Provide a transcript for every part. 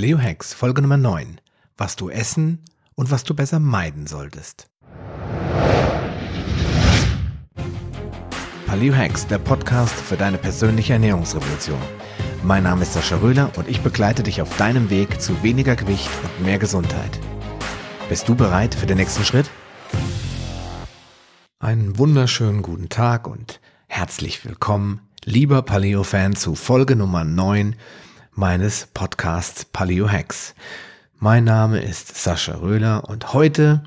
Paleo Hacks, Folge Nummer 9. Was du essen und was du besser meiden solltest. Paleo Hacks, der Podcast für deine persönliche Ernährungsrevolution. Mein Name ist Sascha Röhler und ich begleite dich auf deinem Weg zu weniger Gewicht und mehr Gesundheit. Bist du bereit für den nächsten Schritt? Einen wunderschönen guten Tag und herzlich willkommen, lieber Paleo-Fan, zu Folge Nummer 9 meines Podcasts Paleo Hacks. Mein Name ist Sascha Röhler und heute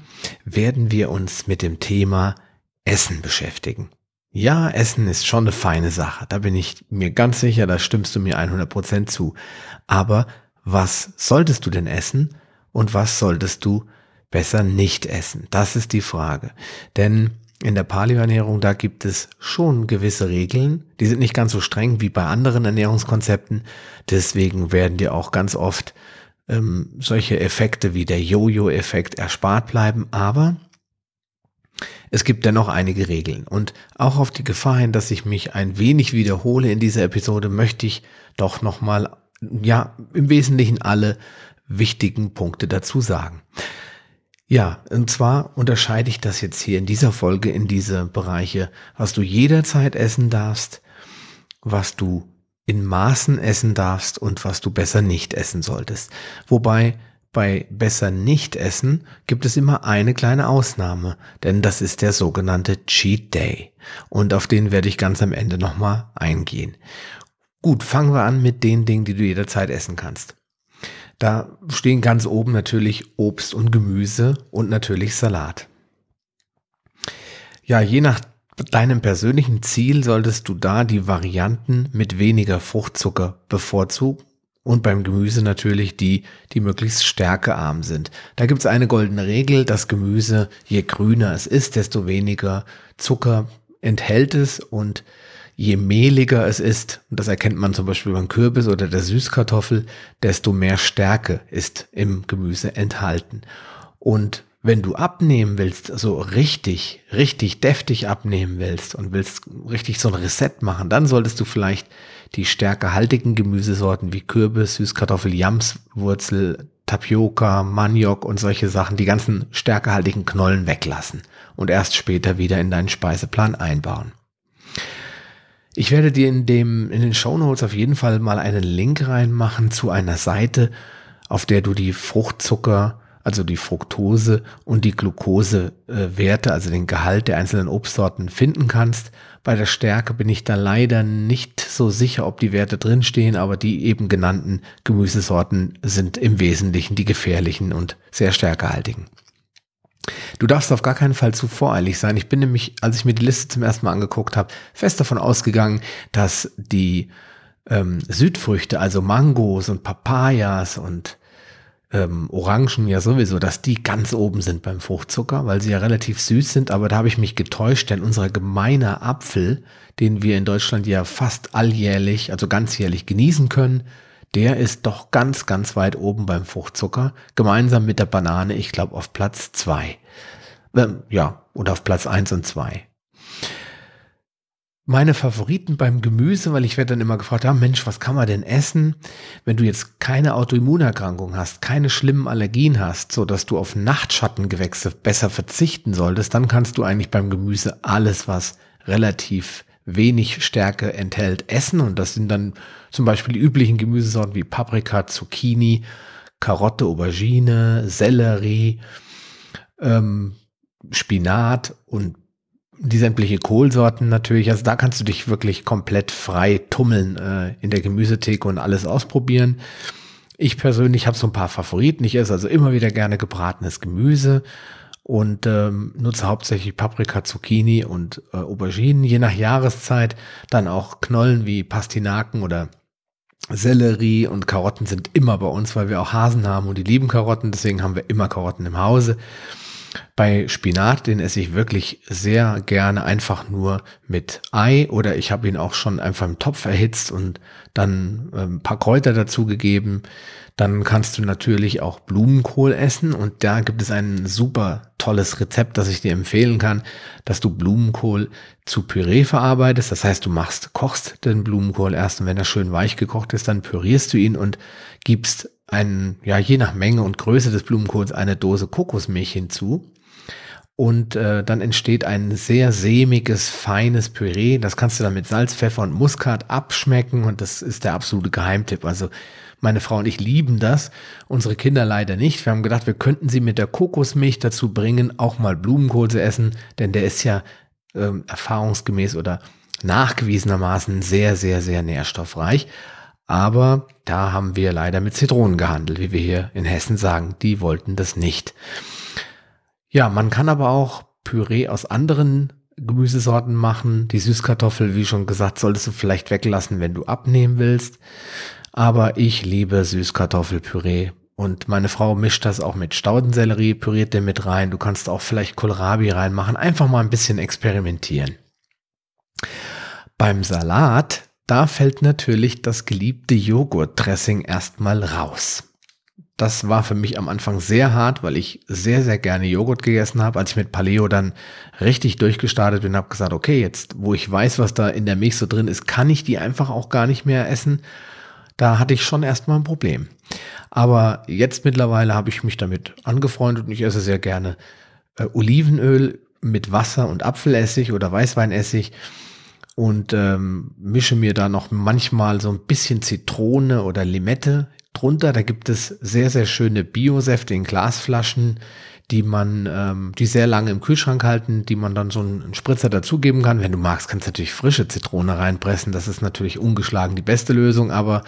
werden wir uns mit dem Thema Essen beschäftigen. Ja, Essen ist schon eine feine Sache. Da bin ich mir ganz sicher, da stimmst du mir 100% zu. Aber was solltest du denn essen und was solltest du besser nicht essen? Das ist die Frage. Denn in der Paleoernährung, da gibt es schon gewisse Regeln. Die sind nicht ganz so streng wie bei anderen Ernährungskonzepten. Deswegen werden dir auch ganz oft ähm, solche Effekte wie der Jojo-Effekt erspart bleiben. Aber es gibt dennoch einige Regeln. Und auch auf die Gefahr hin, dass ich mich ein wenig wiederhole in dieser Episode, möchte ich doch nochmal, ja, im Wesentlichen alle wichtigen Punkte dazu sagen. Ja, und zwar unterscheide ich das jetzt hier in dieser Folge in diese Bereiche, was du jederzeit essen darfst, was du in Maßen essen darfst und was du besser nicht essen solltest. Wobei bei besser nicht essen gibt es immer eine kleine Ausnahme, denn das ist der sogenannte Cheat Day. Und auf den werde ich ganz am Ende nochmal eingehen. Gut, fangen wir an mit den Dingen, die du jederzeit essen kannst. Da stehen ganz oben natürlich Obst und Gemüse und natürlich Salat. Ja, je nach deinem persönlichen Ziel solltest du da die Varianten mit weniger Fruchtzucker bevorzugen und beim Gemüse natürlich die, die möglichst stärkearm sind. Da gibt es eine goldene Regel, das Gemüse, je grüner es ist, desto weniger Zucker enthält es und je mehliger es ist, und das erkennt man zum Beispiel beim Kürbis oder der Süßkartoffel, desto mehr Stärke ist im Gemüse enthalten. Und wenn du abnehmen willst, so richtig, richtig deftig abnehmen willst und willst richtig so ein Reset machen, dann solltest du vielleicht die stärkehaltigen Gemüsesorten wie Kürbis, Süßkartoffel, Jamswurzel, Tapioca, Maniok und solche Sachen, die ganzen stärkehaltigen Knollen weglassen und erst später wieder in deinen Speiseplan einbauen. Ich werde dir in dem, in den Show Notes auf jeden Fall mal einen Link reinmachen zu einer Seite, auf der du die Fruchtzucker, also die Fructose und die Glukosewerte, äh, also den Gehalt der einzelnen Obstsorten finden kannst. Bei der Stärke bin ich da leider nicht so sicher, ob die Werte drinstehen, aber die eben genannten Gemüsesorten sind im Wesentlichen die gefährlichen und sehr stärkehaltigen. Du darfst auf gar keinen Fall zu voreilig sein. Ich bin nämlich, als ich mir die Liste zum ersten Mal angeguckt habe, fest davon ausgegangen, dass die ähm, Südfrüchte, also Mangos und Papayas und ähm, Orangen ja sowieso, dass die ganz oben sind beim Fruchtzucker, weil sie ja relativ süß sind. Aber da habe ich mich getäuscht, denn unser gemeiner Apfel, den wir in Deutschland ja fast alljährlich, also ganzjährlich genießen können, der ist doch ganz, ganz weit oben beim Fruchtzucker, gemeinsam mit der Banane, ich glaube auf Platz zwei. Ähm, ja, oder auf Platz eins und zwei. Meine Favoriten beim Gemüse, weil ich werde dann immer gefragt, ja Mensch, was kann man denn essen, wenn du jetzt keine Autoimmunerkrankung hast, keine schlimmen Allergien hast, so dass du auf Nachtschattengewächse besser verzichten solltest, dann kannst du eigentlich beim Gemüse alles, was relativ wenig Stärke enthält, essen. Und das sind dann zum Beispiel die üblichen Gemüsesorten wie Paprika, Zucchini, Karotte, Aubergine, Sellerie, ähm, Spinat und die sämtliche Kohlsorten natürlich. Also da kannst du dich wirklich komplett frei tummeln äh, in der Gemüsetheke und alles ausprobieren. Ich persönlich habe so ein paar Favoriten. Ich esse also immer wieder gerne gebratenes Gemüse und ähm, nutze hauptsächlich Paprika, Zucchini und äh, Auberginen, je nach Jahreszeit. Dann auch Knollen wie Pastinaken oder Sellerie und Karotten sind immer bei uns, weil wir auch Hasen haben und die lieben Karotten, deswegen haben wir immer Karotten im Hause. Bei Spinat, den esse ich wirklich sehr gerne einfach nur mit Ei oder ich habe ihn auch schon einfach im Topf erhitzt und dann ein paar Kräuter dazugegeben. Dann kannst du natürlich auch Blumenkohl essen und da gibt es ein super tolles Rezept, das ich dir empfehlen kann, dass du Blumenkohl zu Püree verarbeitest. Das heißt, du machst, kochst den Blumenkohl erst und wenn er schön weich gekocht ist, dann pürierst du ihn und gibst ein, ja, je nach Menge und Größe des Blumenkohls eine Dose Kokosmilch hinzu. Und äh, dann entsteht ein sehr sämiges, feines Püree. Das kannst du dann mit Salz, Pfeffer und Muskat abschmecken und das ist der absolute Geheimtipp. Also meine Frau und ich lieben das, unsere Kinder leider nicht. Wir haben gedacht, wir könnten sie mit der Kokosmilch dazu bringen, auch mal Blumenkohl zu essen, denn der ist ja ähm, erfahrungsgemäß oder nachgewiesenermaßen sehr, sehr, sehr nährstoffreich. Aber da haben wir leider mit Zitronen gehandelt, wie wir hier in Hessen sagen. Die wollten das nicht. Ja, man kann aber auch Püree aus anderen Gemüsesorten machen. Die Süßkartoffel, wie schon gesagt, solltest du vielleicht weglassen, wenn du abnehmen willst. Aber ich liebe Süßkartoffelpüree. Und meine Frau mischt das auch mit Staudensellerie, püriert den mit rein. Du kannst auch vielleicht Kohlrabi reinmachen. Einfach mal ein bisschen experimentieren. Beim Salat, da fällt natürlich das geliebte Joghurtdressing erstmal raus. Das war für mich am Anfang sehr hart, weil ich sehr, sehr gerne Joghurt gegessen habe. Als ich mit Paleo dann richtig durchgestartet bin, habe gesagt, okay, jetzt, wo ich weiß, was da in der Milch so drin ist, kann ich die einfach auch gar nicht mehr essen da hatte ich schon erstmal ein Problem. Aber jetzt mittlerweile habe ich mich damit angefreundet und ich esse sehr gerne äh, Olivenöl mit Wasser und Apfelessig oder Weißweinessig und ähm, mische mir da noch manchmal so ein bisschen Zitrone oder Limette drunter. Da gibt es sehr, sehr schöne Biosäfte in Glasflaschen, die man, ähm, die sehr lange im Kühlschrank halten, die man dann so einen Spritzer dazugeben kann. Wenn du magst, kannst du natürlich frische Zitrone reinpressen. Das ist natürlich ungeschlagen die beste Lösung, aber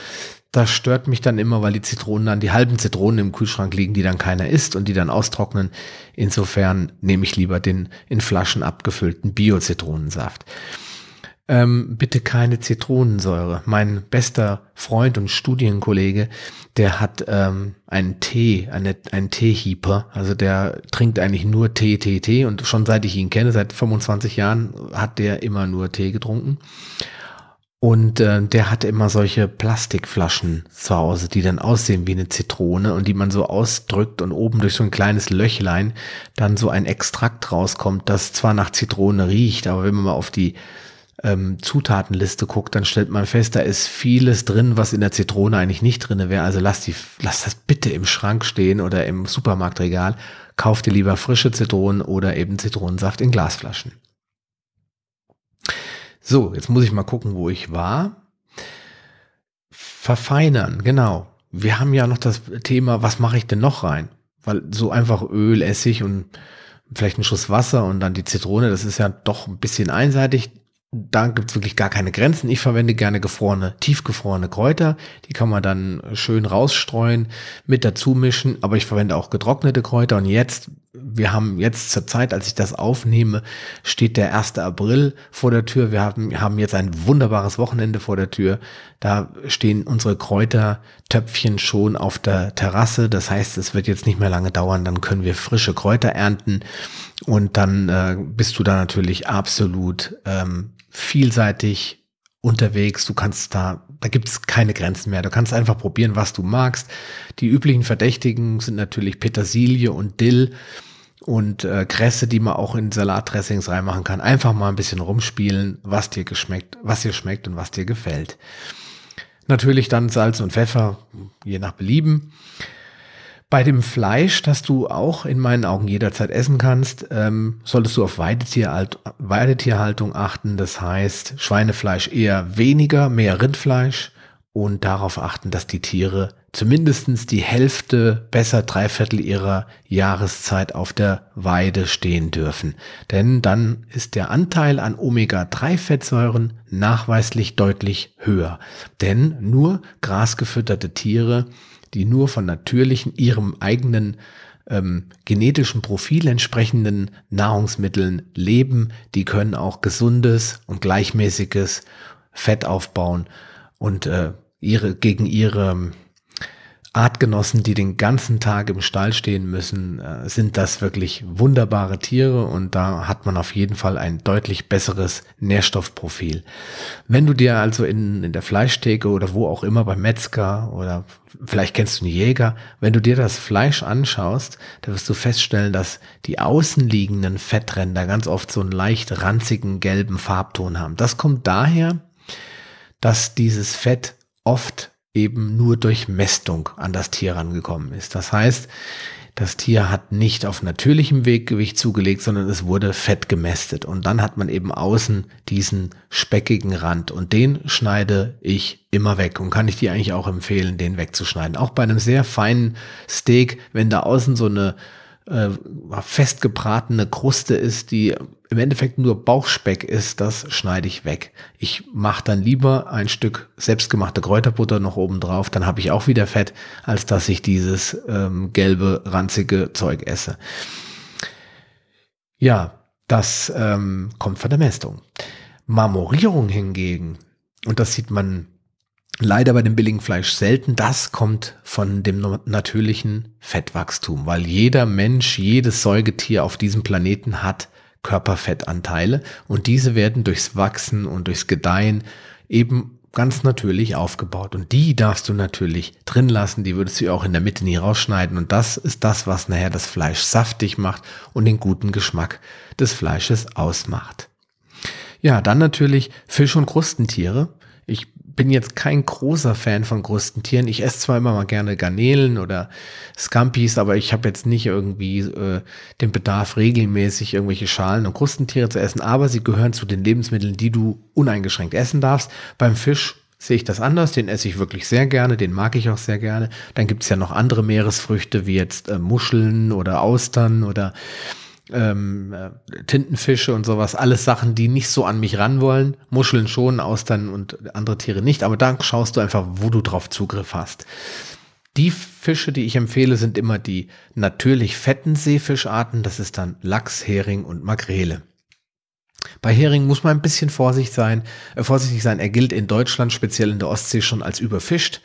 das stört mich dann immer, weil die Zitronen dann, die halben Zitronen im Kühlschrank liegen, die dann keiner isst und die dann austrocknen. Insofern nehme ich lieber den in Flaschen abgefüllten Bio-Zitronensaft. Ähm, bitte keine Zitronensäure. Mein bester Freund und Studienkollege, der hat ähm, einen Tee, eine, einen Teehieper. Also der trinkt eigentlich nur Tee, Tee, Tee. Und schon seit ich ihn kenne, seit 25 Jahren, hat der immer nur Tee getrunken. Und äh, der hatte immer solche Plastikflaschen zu Hause, die dann aussehen wie eine Zitrone und die man so ausdrückt und oben durch so ein kleines Löchlein dann so ein Extrakt rauskommt, das zwar nach Zitrone riecht, aber wenn man mal auf die ähm, Zutatenliste guckt, dann stellt man fest, da ist vieles drin, was in der Zitrone eigentlich nicht drin wäre. Also lass, die, lass das bitte im Schrank stehen oder im Supermarktregal. Kauf dir lieber frische Zitronen oder eben Zitronensaft in Glasflaschen. So, jetzt muss ich mal gucken, wo ich war. Verfeinern, genau. Wir haben ja noch das Thema, was mache ich denn noch rein? Weil so einfach Öl, Essig und vielleicht ein Schuss Wasser und dann die Zitrone, das ist ja doch ein bisschen einseitig da gibt es wirklich gar keine Grenzen. Ich verwende gerne gefrorene, tiefgefrorene Kräuter. Die kann man dann schön rausstreuen, mit dazu mischen. Aber ich verwende auch getrocknete Kräuter. Und jetzt, wir haben jetzt zur Zeit, als ich das aufnehme, steht der 1. April vor der Tür. Wir haben, haben jetzt ein wunderbares Wochenende vor der Tür. Da stehen unsere Kräutertöpfchen schon auf der Terrasse. Das heißt, es wird jetzt nicht mehr lange dauern. Dann können wir frische Kräuter ernten. Und dann äh, bist du da natürlich absolut ähm, vielseitig unterwegs. Du kannst da, da gibt es keine Grenzen mehr. Du kannst einfach probieren, was du magst. Die üblichen Verdächtigen sind natürlich Petersilie und Dill und äh, Kresse, die man auch in Salatdressings reinmachen kann. Einfach mal ein bisschen rumspielen, was dir geschmeckt, was dir schmeckt und was dir gefällt. Natürlich dann Salz und Pfeffer, je nach Belieben. Bei dem Fleisch, das du auch in meinen Augen jederzeit essen kannst, ähm, solltest du auf Weidetierhalt Weidetierhaltung achten. Das heißt, Schweinefleisch eher weniger, mehr Rindfleisch und darauf achten, dass die Tiere zumindestens die Hälfte, besser drei Viertel ihrer Jahreszeit auf der Weide stehen dürfen. Denn dann ist der Anteil an Omega-3-Fettsäuren nachweislich deutlich höher. Denn nur grasgefütterte Tiere die nur von natürlichen, ihrem eigenen ähm, genetischen Profil entsprechenden Nahrungsmitteln leben, die können auch gesundes und gleichmäßiges Fett aufbauen und äh, ihre gegen ihre Artgenossen, die den ganzen Tag im Stall stehen müssen, äh, sind das wirklich wunderbare Tiere und da hat man auf jeden Fall ein deutlich besseres Nährstoffprofil. Wenn du dir also in, in der Fleischtheke oder wo auch immer beim Metzger oder vielleicht kennst du einen Jäger, wenn du dir das Fleisch anschaust, da wirst du feststellen, dass die außenliegenden Fettränder ganz oft so einen leicht ranzigen gelben Farbton haben. Das kommt daher, dass dieses Fett oft eben nur durch Mästung an das Tier rangekommen ist. Das heißt, das Tier hat nicht auf natürlichem Weg Gewicht zugelegt, sondern es wurde fett gemästet. Und dann hat man eben außen diesen speckigen Rand. Und den schneide ich immer weg. Und kann ich dir eigentlich auch empfehlen, den wegzuschneiden. Auch bei einem sehr feinen Steak, wenn da außen so eine äh, festgebratene Kruste ist, die im Endeffekt nur Bauchspeck ist, das schneide ich weg. Ich mache dann lieber ein Stück selbstgemachte Kräuterbutter noch oben drauf, dann habe ich auch wieder Fett, als dass ich dieses ähm, gelbe, ranzige Zeug esse. Ja, das ähm, kommt von der Mästung. Marmorierung hingegen, und das sieht man leider bei dem billigen Fleisch selten. Das kommt von dem natürlichen Fettwachstum, weil jeder Mensch, jedes Säugetier auf diesem Planeten hat Körperfettanteile und diese werden durchs Wachsen und durchs Gedeihen eben ganz natürlich aufgebaut. Und die darfst du natürlich drin lassen, die würdest du auch in der Mitte nie rausschneiden. Und das ist das, was nachher das Fleisch saftig macht und den guten Geschmack des Fleisches ausmacht. Ja, dann natürlich Fisch- und Krustentiere. Bin jetzt kein großer Fan von Krustentieren. Ich esse zwar immer mal gerne Garnelen oder Scampis, aber ich habe jetzt nicht irgendwie äh, den Bedarf, regelmäßig irgendwelche Schalen und Krustentiere zu essen. Aber sie gehören zu den Lebensmitteln, die du uneingeschränkt essen darfst. Beim Fisch sehe ich das anders. Den esse ich wirklich sehr gerne, den mag ich auch sehr gerne. Dann gibt es ja noch andere Meeresfrüchte wie jetzt äh, Muscheln oder Austern oder ähm, äh, Tintenfische und sowas, alles Sachen, die nicht so an mich ran wollen. Muscheln schon, Austern und andere Tiere nicht, aber da schaust du einfach, wo du drauf Zugriff hast. Die Fische, die ich empfehle, sind immer die natürlich fetten Seefischarten. Das ist dann Lachs, Hering und Makrele. Bei Hering muss man ein bisschen vorsichtig sein. Äh, vorsichtig sein. Er gilt in Deutschland, speziell in der Ostsee, schon als überfischt.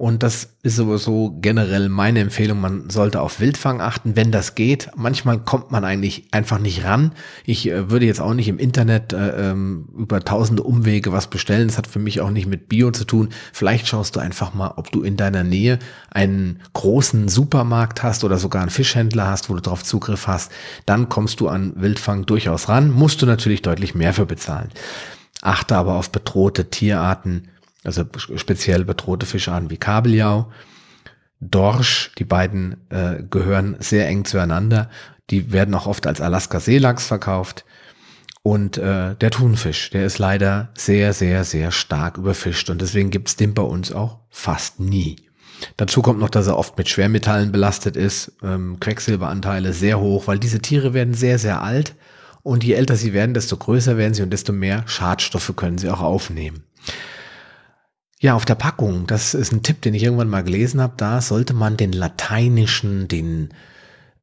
Und das ist sowieso generell meine Empfehlung. Man sollte auf Wildfang achten, wenn das geht. Manchmal kommt man eigentlich einfach nicht ran. Ich äh, würde jetzt auch nicht im Internet äh, ähm, über tausende Umwege was bestellen. Das hat für mich auch nicht mit Bio zu tun. Vielleicht schaust du einfach mal, ob du in deiner Nähe einen großen Supermarkt hast oder sogar einen Fischhändler hast, wo du darauf Zugriff hast. Dann kommst du an Wildfang durchaus ran. Musst du natürlich deutlich mehr für bezahlen. Achte aber auf bedrohte Tierarten also speziell bedrohte Fischarten wie Kabeljau, Dorsch, die beiden äh, gehören sehr eng zueinander. Die werden auch oft als Alaska-Seelachs verkauft. Und äh, der Thunfisch, der ist leider sehr, sehr, sehr stark überfischt. Und deswegen gibt's den bei uns auch fast nie. Dazu kommt noch, dass er oft mit Schwermetallen belastet ist, ähm, Quecksilberanteile sehr hoch, weil diese Tiere werden sehr, sehr alt. Und je älter sie werden, desto größer werden sie und desto mehr Schadstoffe können sie auch aufnehmen. Ja, auf der Packung, das ist ein Tipp, den ich irgendwann mal gelesen habe, da sollte man den lateinischen, den,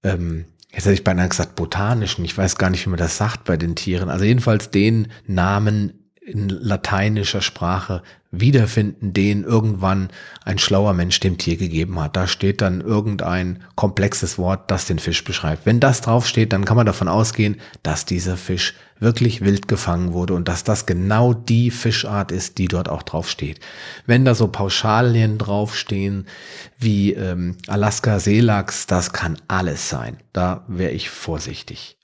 ähm, jetzt hätte ich beinahe gesagt botanischen, ich weiß gar nicht, wie man das sagt bei den Tieren, also jedenfalls den Namen in lateinischer Sprache wiederfinden, den irgendwann ein schlauer Mensch dem Tier gegeben hat. Da steht dann irgendein komplexes Wort, das den Fisch beschreibt. Wenn das draufsteht, dann kann man davon ausgehen, dass dieser Fisch wirklich wild gefangen wurde und dass das genau die Fischart ist, die dort auch draufsteht. Wenn da so Pauschalien draufstehen wie ähm, Alaska Seelachs, das kann alles sein. Da wäre ich vorsichtig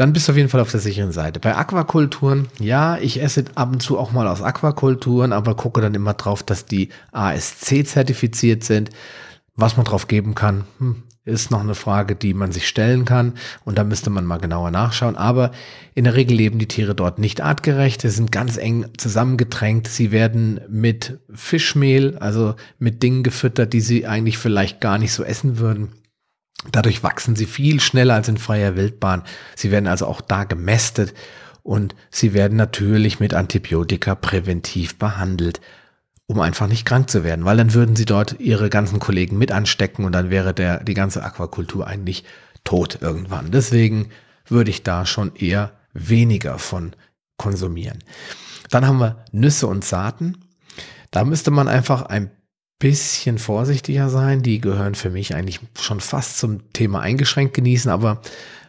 dann bist du auf jeden Fall auf der sicheren Seite. Bei Aquakulturen, ja, ich esse ab und zu auch mal aus Aquakulturen, aber gucke dann immer drauf, dass die ASC zertifiziert sind. Was man drauf geben kann, hm, ist noch eine Frage, die man sich stellen kann. Und da müsste man mal genauer nachschauen. Aber in der Regel leben die Tiere dort nicht artgerecht. Sie sind ganz eng zusammengedrängt. Sie werden mit Fischmehl, also mit Dingen gefüttert, die sie eigentlich vielleicht gar nicht so essen würden. Dadurch wachsen sie viel schneller als in freier Wildbahn. Sie werden also auch da gemästet und sie werden natürlich mit Antibiotika präventiv behandelt, um einfach nicht krank zu werden, weil dann würden sie dort ihre ganzen Kollegen mit anstecken und dann wäre der, die ganze Aquakultur eigentlich tot irgendwann. Deswegen würde ich da schon eher weniger von konsumieren. Dann haben wir Nüsse und Saaten. Da müsste man einfach ein bisschen vorsichtiger sein. Die gehören für mich eigentlich schon fast zum Thema eingeschränkt genießen, aber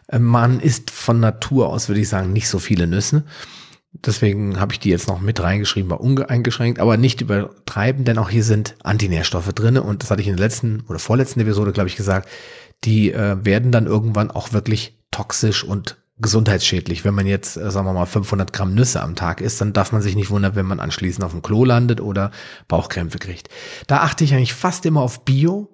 äh, man isst von Natur aus, würde ich sagen, nicht so viele Nüsse. Deswegen habe ich die jetzt noch mit reingeschrieben bei uneingeschränkt, aber nicht übertreiben, denn auch hier sind Antinährstoffe drin und das hatte ich in der letzten oder vorletzten Episode, glaube ich, gesagt, die äh, werden dann irgendwann auch wirklich toxisch und gesundheitsschädlich. Wenn man jetzt, äh, sagen wir mal, 500 Gramm Nüsse am Tag isst, dann darf man sich nicht wundern, wenn man anschließend auf dem Klo landet oder Bauchkrämpfe kriegt. Da achte ich eigentlich fast immer auf Bio.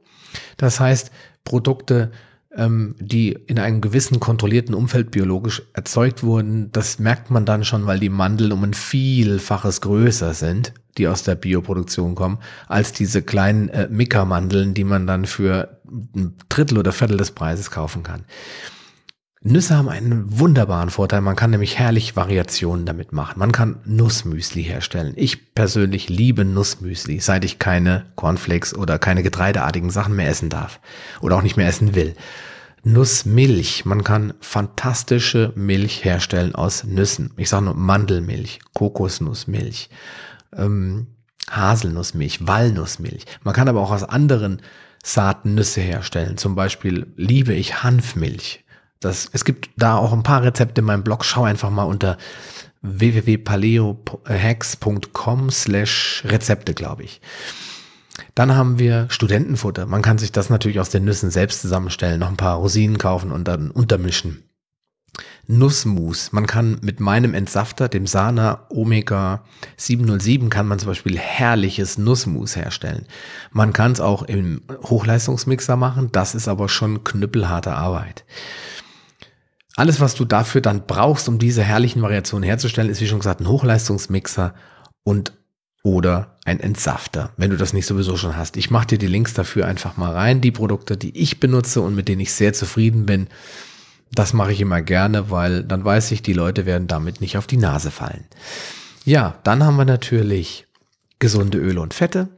Das heißt, Produkte, ähm, die in einem gewissen kontrollierten Umfeld biologisch erzeugt wurden, das merkt man dann schon, weil die Mandeln um ein Vielfaches größer sind, die aus der Bioproduktion kommen, als diese kleinen äh, Mika-Mandeln, die man dann für ein Drittel oder Viertel des Preises kaufen kann. Nüsse haben einen wunderbaren Vorteil. Man kann nämlich herrlich Variationen damit machen. Man kann Nussmüsli herstellen. Ich persönlich liebe Nussmüsli, seit ich keine Cornflakes oder keine getreideartigen Sachen mehr essen darf oder auch nicht mehr essen will. Nussmilch. Man kann fantastische Milch herstellen aus Nüssen. Ich sage nur Mandelmilch, Kokosnussmilch, ähm, Haselnussmilch, Walnussmilch. Man kann aber auch aus anderen Saaten Nüsse herstellen. Zum Beispiel liebe ich Hanfmilch. Das, es gibt da auch ein paar Rezepte in meinem Blog. Schau einfach mal unter www.paleohacks.com slash Rezepte, glaube ich. Dann haben wir Studentenfutter. Man kann sich das natürlich aus den Nüssen selbst zusammenstellen, noch ein paar Rosinen kaufen und dann untermischen. Nussmus. Man kann mit meinem Entsafter, dem Sana Omega 707, kann man zum Beispiel herrliches Nussmus herstellen. Man kann es auch im Hochleistungsmixer machen. Das ist aber schon knüppelharte Arbeit. Alles, was du dafür dann brauchst, um diese herrlichen Variationen herzustellen, ist wie schon gesagt ein Hochleistungsmixer und oder ein Entsafter, wenn du das nicht sowieso schon hast. Ich mache dir die Links dafür einfach mal rein. Die Produkte, die ich benutze und mit denen ich sehr zufrieden bin, das mache ich immer gerne, weil dann weiß ich, die Leute werden damit nicht auf die Nase fallen. Ja, dann haben wir natürlich gesunde Öle und Fette.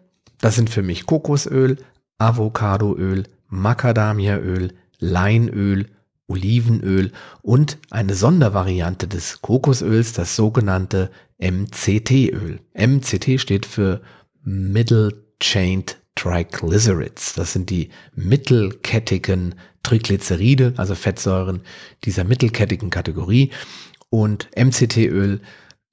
Das sind für mich Kokosöl, Avocadoöl, Macadamiaöl, Leinöl Olivenöl und eine Sondervariante des Kokosöls, das sogenannte MCT-Öl. MCT steht für Middle Chained Triglycerides. Das sind die mittelkettigen Triglyceride, also Fettsäuren dieser mittelkettigen Kategorie. Und MCT-Öl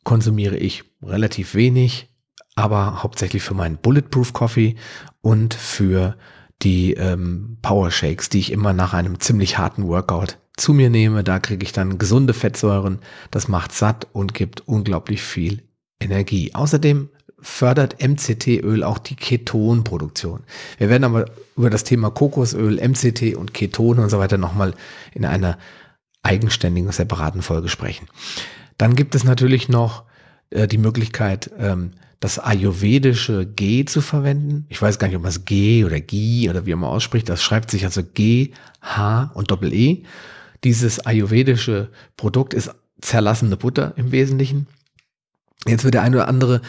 konsumiere ich relativ wenig, aber hauptsächlich für meinen Bulletproof Coffee und für die ähm, Power Shakes, die ich immer nach einem ziemlich harten Workout zu mir nehme. Da kriege ich dann gesunde Fettsäuren. Das macht satt und gibt unglaublich viel Energie. Außerdem fördert MCT-Öl auch die Ketonproduktion. Wir werden aber über das Thema Kokosöl, MCT und Ketone und so weiter nochmal in einer eigenständigen, separaten Folge sprechen. Dann gibt es natürlich noch äh, die Möglichkeit, ähm, das ayurvedische G zu verwenden. Ich weiß gar nicht, ob man es G oder G oder wie man ausspricht. Das schreibt sich also G, H und Doppel E. Dieses ayurvedische Produkt ist zerlassene Butter im Wesentlichen. Jetzt wird der eine oder andere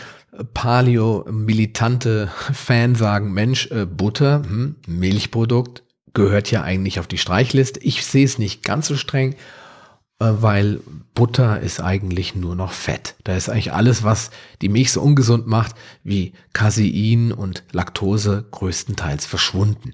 Paleo-militante Fan sagen, Mensch, äh, Butter, hm, Milchprodukt, gehört ja eigentlich auf die Streichliste. Ich sehe es nicht ganz so streng weil Butter ist eigentlich nur noch Fett. Da ist eigentlich alles, was die Milch so ungesund macht, wie Casein und Laktose größtenteils verschwunden.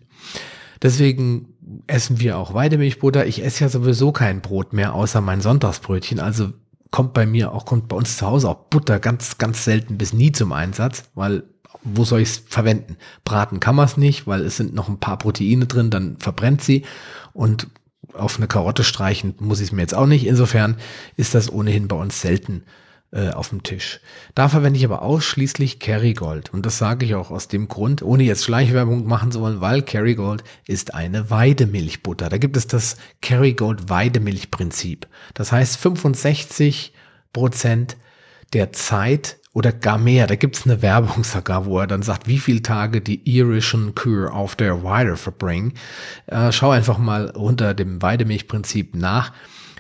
Deswegen essen wir auch Weidemilchbutter. Ich esse ja sowieso kein Brot mehr, außer mein Sonntagsbrötchen. Also kommt bei mir auch, kommt bei uns zu Hause auch Butter ganz, ganz selten bis nie zum Einsatz, weil wo soll ich es verwenden? Braten kann man es nicht, weil es sind noch ein paar Proteine drin, dann verbrennt sie. Und auf eine Karotte streichen muss ich es mir jetzt auch nicht. Insofern ist das ohnehin bei uns selten äh, auf dem Tisch. Da verwende ich aber ausschließlich Kerrygold. Und das sage ich auch aus dem Grund, ohne jetzt Schleichwerbung machen zu wollen, weil Kerrygold ist eine Weidemilchbutter. Da gibt es das Kerrygold Weidemilchprinzip. Das heißt, 65 Prozent der Zeit oder gar mehr. Da gibt's eine Werbung sogar, wo er dann sagt, wie viele Tage die irischen Kühe auf der Weide verbringen. Äh, schau einfach mal unter dem Weidemilchprinzip nach.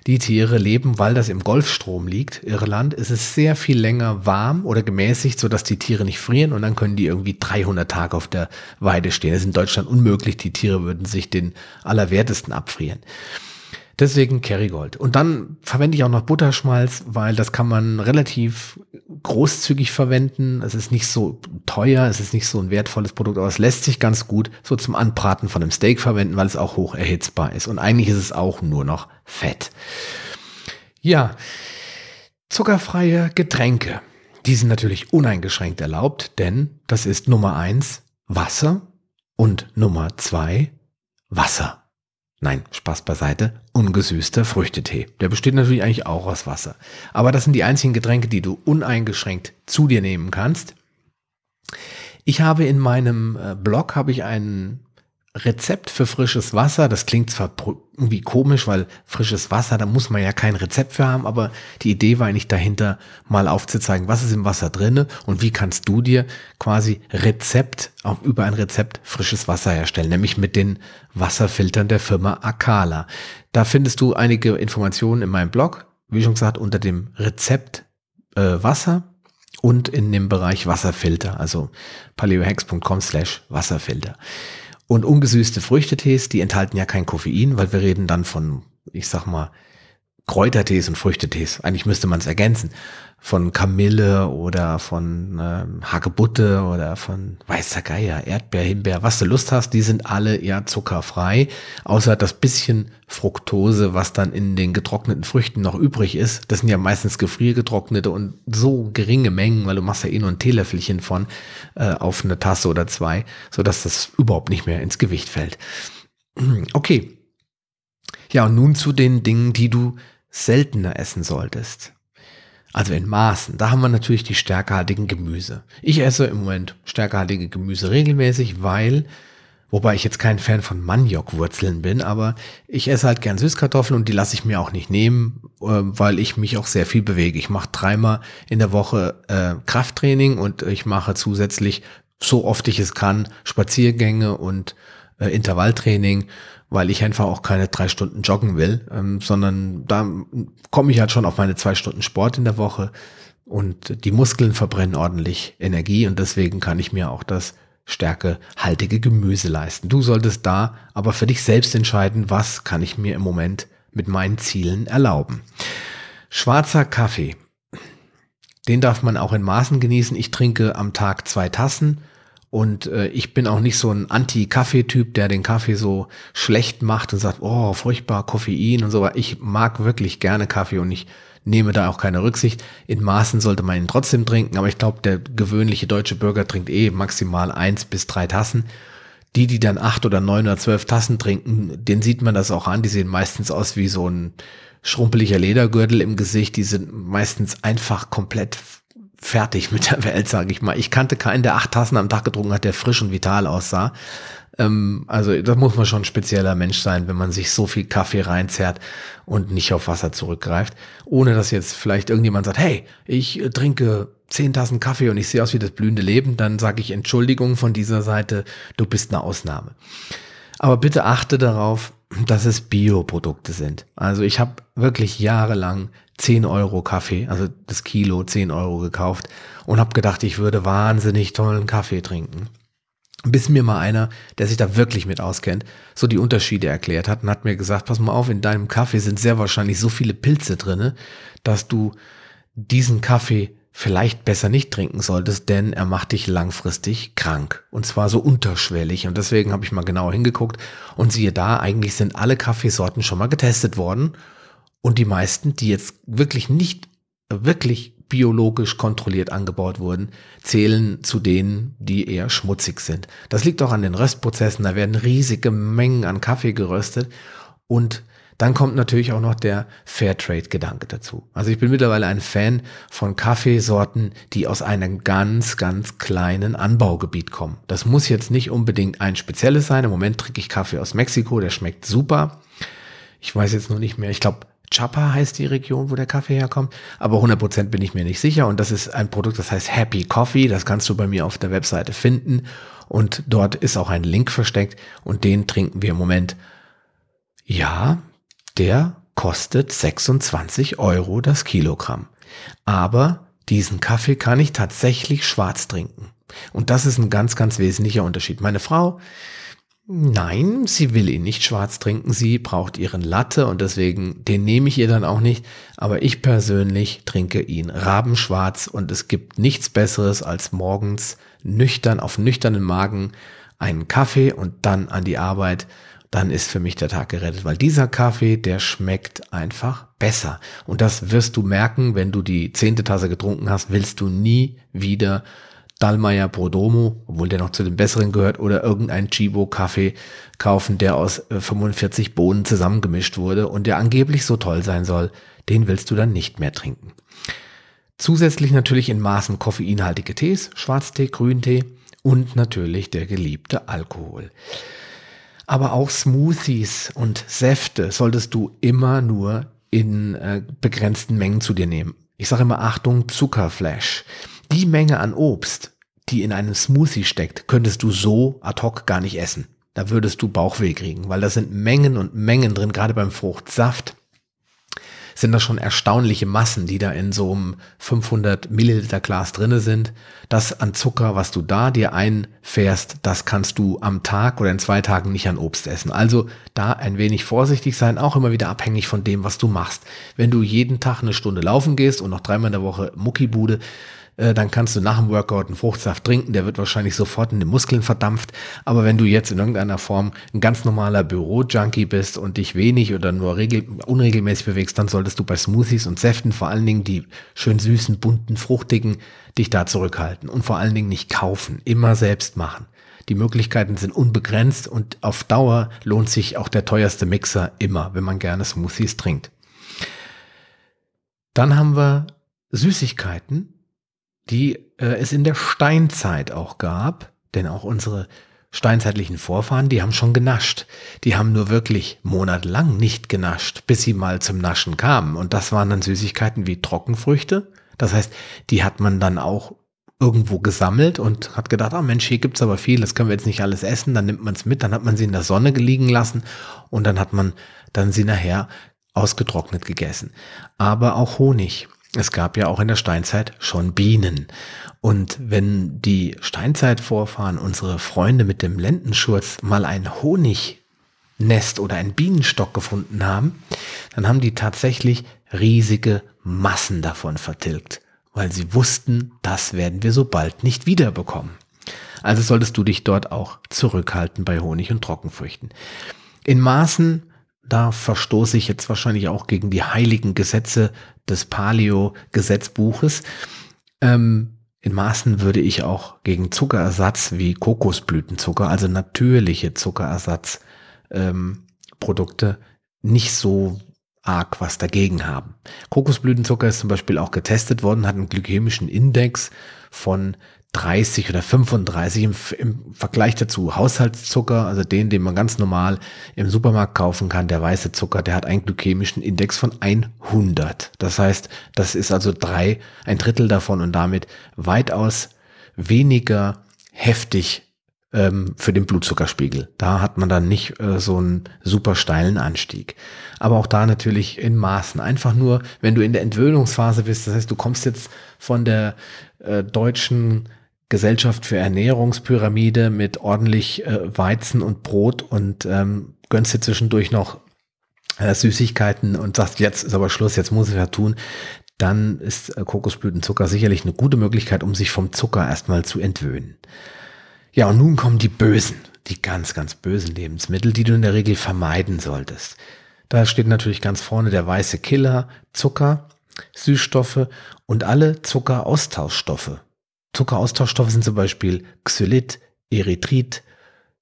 Die Tiere leben, weil das im Golfstrom liegt, Irland, ist es sehr viel länger warm oder gemäßigt, sodass die Tiere nicht frieren und dann können die irgendwie 300 Tage auf der Weide stehen. Das ist in Deutschland unmöglich. Die Tiere würden sich den Allerwertesten abfrieren. Deswegen Kerrygold. Und dann verwende ich auch noch Butterschmalz, weil das kann man relativ großzügig verwenden. Es ist nicht so teuer, es ist nicht so ein wertvolles Produkt, aber es lässt sich ganz gut so zum Anbraten von einem Steak verwenden, weil es auch hoch erhitzbar ist. Und eigentlich ist es auch nur noch Fett. Ja, zuckerfreie Getränke. Die sind natürlich uneingeschränkt erlaubt, denn das ist Nummer eins Wasser und Nummer zwei Wasser. Nein, Spaß beiseite, ungesüßter Früchtetee. Der besteht natürlich eigentlich auch aus Wasser. Aber das sind die einzigen Getränke, die du uneingeschränkt zu dir nehmen kannst. Ich habe in meinem äh, Blog habe ich einen Rezept für frisches Wasser. Das klingt zwar irgendwie komisch, weil frisches Wasser, da muss man ja kein Rezept für haben, aber die Idee war eigentlich dahinter, mal aufzuzeigen, was ist im Wasser drinne und wie kannst du dir quasi Rezept auf, über ein Rezept frisches Wasser herstellen, nämlich mit den Wasserfiltern der Firma Akala. Da findest du einige Informationen in meinem Blog, wie schon gesagt, unter dem Rezept äh, Wasser und in dem Bereich Wasserfilter, also paleohex.com slash Wasserfilter. Und ungesüßte Früchtetees, die enthalten ja kein Koffein, weil wir reden dann von, ich sag mal, Kräutertees und Früchtetees. Eigentlich müsste man es ergänzen. Von Kamille oder von ähm, Hagebutte oder von weißer Geier, Erdbeer, Himbeer, was du Lust hast, die sind alle ja zuckerfrei. Außer das bisschen Fructose, was dann in den getrockneten Früchten noch übrig ist. Das sind ja meistens gefriergetrocknete und so geringe Mengen, weil du machst ja eh nur ein Teelöffelchen von äh, auf eine Tasse oder zwei, so dass das überhaupt nicht mehr ins Gewicht fällt. Okay. Ja, und nun zu den Dingen, die du seltener essen solltest. Also in Maßen. Da haben wir natürlich die stärkehaltigen Gemüse. Ich esse im Moment stärkehaltige Gemüse regelmäßig, weil, wobei ich jetzt kein Fan von Maniokwurzeln bin, aber ich esse halt gern Süßkartoffeln und die lasse ich mir auch nicht nehmen, äh, weil ich mich auch sehr viel bewege. Ich mache dreimal in der Woche äh, Krafttraining und ich mache zusätzlich, so oft ich es kann, Spaziergänge und äh, Intervalltraining weil ich einfach auch keine drei Stunden joggen will, ähm, sondern da komme ich halt schon auf meine zwei Stunden Sport in der Woche und die Muskeln verbrennen ordentlich Energie und deswegen kann ich mir auch das stärkehaltige Gemüse leisten. Du solltest da aber für dich selbst entscheiden, was kann ich mir im Moment mit meinen Zielen erlauben. Schwarzer Kaffee. Den darf man auch in Maßen genießen. Ich trinke am Tag zwei Tassen und äh, ich bin auch nicht so ein Anti-Kaffee-Typ, der den Kaffee so schlecht macht und sagt, oh, furchtbar, Koffein und so. Ich mag wirklich gerne Kaffee und ich nehme da auch keine Rücksicht. In Maßen sollte man ihn trotzdem trinken, aber ich glaube, der gewöhnliche deutsche Bürger trinkt eh maximal eins bis drei Tassen. Die, die dann acht oder neun oder zwölf Tassen trinken, den sieht man das auch an. Die sehen meistens aus wie so ein schrumpeliger Ledergürtel im Gesicht. Die sind meistens einfach komplett fertig mit der Welt, sage ich mal. Ich kannte keinen, der acht Tassen am Tag getrunken hat, der frisch und vital aussah. Ähm, also das muss man schon ein spezieller Mensch sein, wenn man sich so viel Kaffee reinzerrt und nicht auf Wasser zurückgreift. Ohne dass jetzt vielleicht irgendjemand sagt, hey, ich trinke zehn Tassen Kaffee und ich sehe aus wie das blühende Leben, dann sage ich Entschuldigung von dieser Seite, du bist eine Ausnahme. Aber bitte achte darauf, dass es Bioprodukte sind. Also ich habe wirklich jahrelang 10 Euro Kaffee, also das Kilo 10 Euro gekauft und habe gedacht, ich würde wahnsinnig tollen Kaffee trinken. Bis mir mal einer, der sich da wirklich mit auskennt, so die Unterschiede erklärt hat und hat mir gesagt, pass mal auf, in deinem Kaffee sind sehr wahrscheinlich so viele Pilze drinne, dass du diesen Kaffee vielleicht besser nicht trinken solltest, denn er macht dich langfristig krank. Und zwar so unterschwellig. Und deswegen habe ich mal genauer hingeguckt und siehe da, eigentlich sind alle Kaffeesorten schon mal getestet worden. Und die meisten, die jetzt wirklich nicht, wirklich biologisch kontrolliert angebaut wurden, zählen zu denen, die eher schmutzig sind. Das liegt auch an den Röstprozessen. Da werden riesige Mengen an Kaffee geröstet und dann kommt natürlich auch noch der Fairtrade-Gedanke dazu. Also ich bin mittlerweile ein Fan von Kaffeesorten, die aus einem ganz, ganz kleinen Anbaugebiet kommen. Das muss jetzt nicht unbedingt ein spezielles sein. Im Moment trinke ich Kaffee aus Mexiko, der schmeckt super. Ich weiß jetzt nur nicht mehr. Ich glaube, Chapa heißt die Region, wo der Kaffee herkommt. Aber 100% bin ich mir nicht sicher. Und das ist ein Produkt, das heißt Happy Coffee. Das kannst du bei mir auf der Webseite finden. Und dort ist auch ein Link versteckt. Und den trinken wir im Moment. Ja, der kostet 26 Euro das Kilogramm. Aber diesen Kaffee kann ich tatsächlich schwarz trinken. Und das ist ein ganz, ganz wesentlicher Unterschied. Meine Frau, Nein, sie will ihn nicht schwarz trinken. Sie braucht ihren Latte und deswegen, den nehme ich ihr dann auch nicht. Aber ich persönlich trinke ihn rabenschwarz und es gibt nichts Besseres als morgens nüchtern, auf nüchternen Magen einen Kaffee und dann an die Arbeit. Dann ist für mich der Tag gerettet, weil dieser Kaffee, der schmeckt einfach besser. Und das wirst du merken, wenn du die zehnte Tasse getrunken hast, willst du nie wieder Stallmeier Prodomo, obwohl der noch zu den besseren gehört, oder irgendein Chibo-Kaffee kaufen, der aus 45 äh, Bohnen zusammengemischt wurde und der angeblich so toll sein soll, den willst du dann nicht mehr trinken. Zusätzlich natürlich in Maßen koffeinhaltige Tees, Schwarztee, Grüntee und natürlich der geliebte Alkohol. Aber auch Smoothies und Säfte solltest du immer nur in äh, begrenzten Mengen zu dir nehmen. Ich sage immer Achtung, Zuckerflash. Die Menge an Obst, die in einem Smoothie steckt, könntest du so ad hoc gar nicht essen. Da würdest du Bauchweh kriegen, weil da sind Mengen und Mengen drin, gerade beim Fruchtsaft sind das schon erstaunliche Massen, die da in so einem 500 Milliliter Glas drinne sind. Das an Zucker, was du da dir einfährst, das kannst du am Tag oder in zwei Tagen nicht an Obst essen. Also da ein wenig vorsichtig sein, auch immer wieder abhängig von dem, was du machst. Wenn du jeden Tag eine Stunde laufen gehst und noch dreimal in der Woche Muckibude, äh, dann kannst du nach dem Workout einen Fruchtsaft trinken, der wird wahrscheinlich sofort in den Muskeln verdampft. Aber wenn du jetzt in irgendeiner Form ein ganz normaler Büro-Junkie bist und dich wenig oder nur regel unregelmäßig bewegst, dann solltest du bei Smoothies und Säften vor allen Dingen die schön süßen, bunten, fruchtigen dich da zurückhalten und vor allen Dingen nicht kaufen, immer selbst machen. Die Möglichkeiten sind unbegrenzt und auf Dauer lohnt sich auch der teuerste Mixer immer, wenn man gerne Smoothies trinkt. Dann haben wir Süßigkeiten, die äh, es in der Steinzeit auch gab, denn auch unsere steinzeitlichen Vorfahren, die haben schon genascht. Die haben nur wirklich monatelang nicht genascht, bis sie mal zum Naschen kamen. Und das waren dann Süßigkeiten wie Trockenfrüchte. Das heißt, die hat man dann auch irgendwo gesammelt und hat gedacht, ah Mensch, hier gibt's aber viel, das können wir jetzt nicht alles essen. Dann nimmt man es mit, dann hat man sie in der Sonne liegen lassen und dann hat man dann sie nachher ausgetrocknet gegessen. Aber auch Honig es gab ja auch in der Steinzeit schon Bienen. Und wenn die Steinzeitvorfahren, unsere Freunde mit dem Lendenschurz, mal ein Honignest oder einen Bienenstock gefunden haben, dann haben die tatsächlich riesige Massen davon vertilgt, weil sie wussten, das werden wir so bald nicht wiederbekommen. Also solltest du dich dort auch zurückhalten bei Honig und Trockenfrüchten. In Maßen da verstoße ich jetzt wahrscheinlich auch gegen die heiligen Gesetze des Paleo-Gesetzbuches. Ähm, in Maßen würde ich auch gegen Zuckerersatz wie Kokosblütenzucker, also natürliche Zuckerersatzprodukte, ähm, nicht so arg was dagegen haben. Kokosblütenzucker ist zum Beispiel auch getestet worden, hat einen glykämischen Index von 30 oder 35 im, im, Vergleich dazu. Haushaltszucker, also den, den man ganz normal im Supermarkt kaufen kann, der weiße Zucker, der hat einen glykämischen Index von 100. Das heißt, das ist also drei, ein Drittel davon und damit weitaus weniger heftig ähm, für den Blutzuckerspiegel. Da hat man dann nicht äh, so einen super steilen Anstieg. Aber auch da natürlich in Maßen. Einfach nur, wenn du in der Entwöhnungsphase bist, das heißt, du kommst jetzt von der äh, deutschen Gesellschaft für Ernährungspyramide mit ordentlich äh, Weizen und Brot und ähm, gönnst dir zwischendurch noch äh, Süßigkeiten und sagst, jetzt ist aber Schluss, jetzt muss ich ja tun, dann ist äh, Kokosblütenzucker sicherlich eine gute Möglichkeit, um sich vom Zucker erstmal zu entwöhnen. Ja, und nun kommen die bösen, die ganz, ganz bösen Lebensmittel, die du in der Regel vermeiden solltest. Da steht natürlich ganz vorne der weiße Killer, Zucker, Süßstoffe und alle Zuckeraustauschstoffe. Zuckeraustauschstoffe sind zum Beispiel Xylit, Erythrit,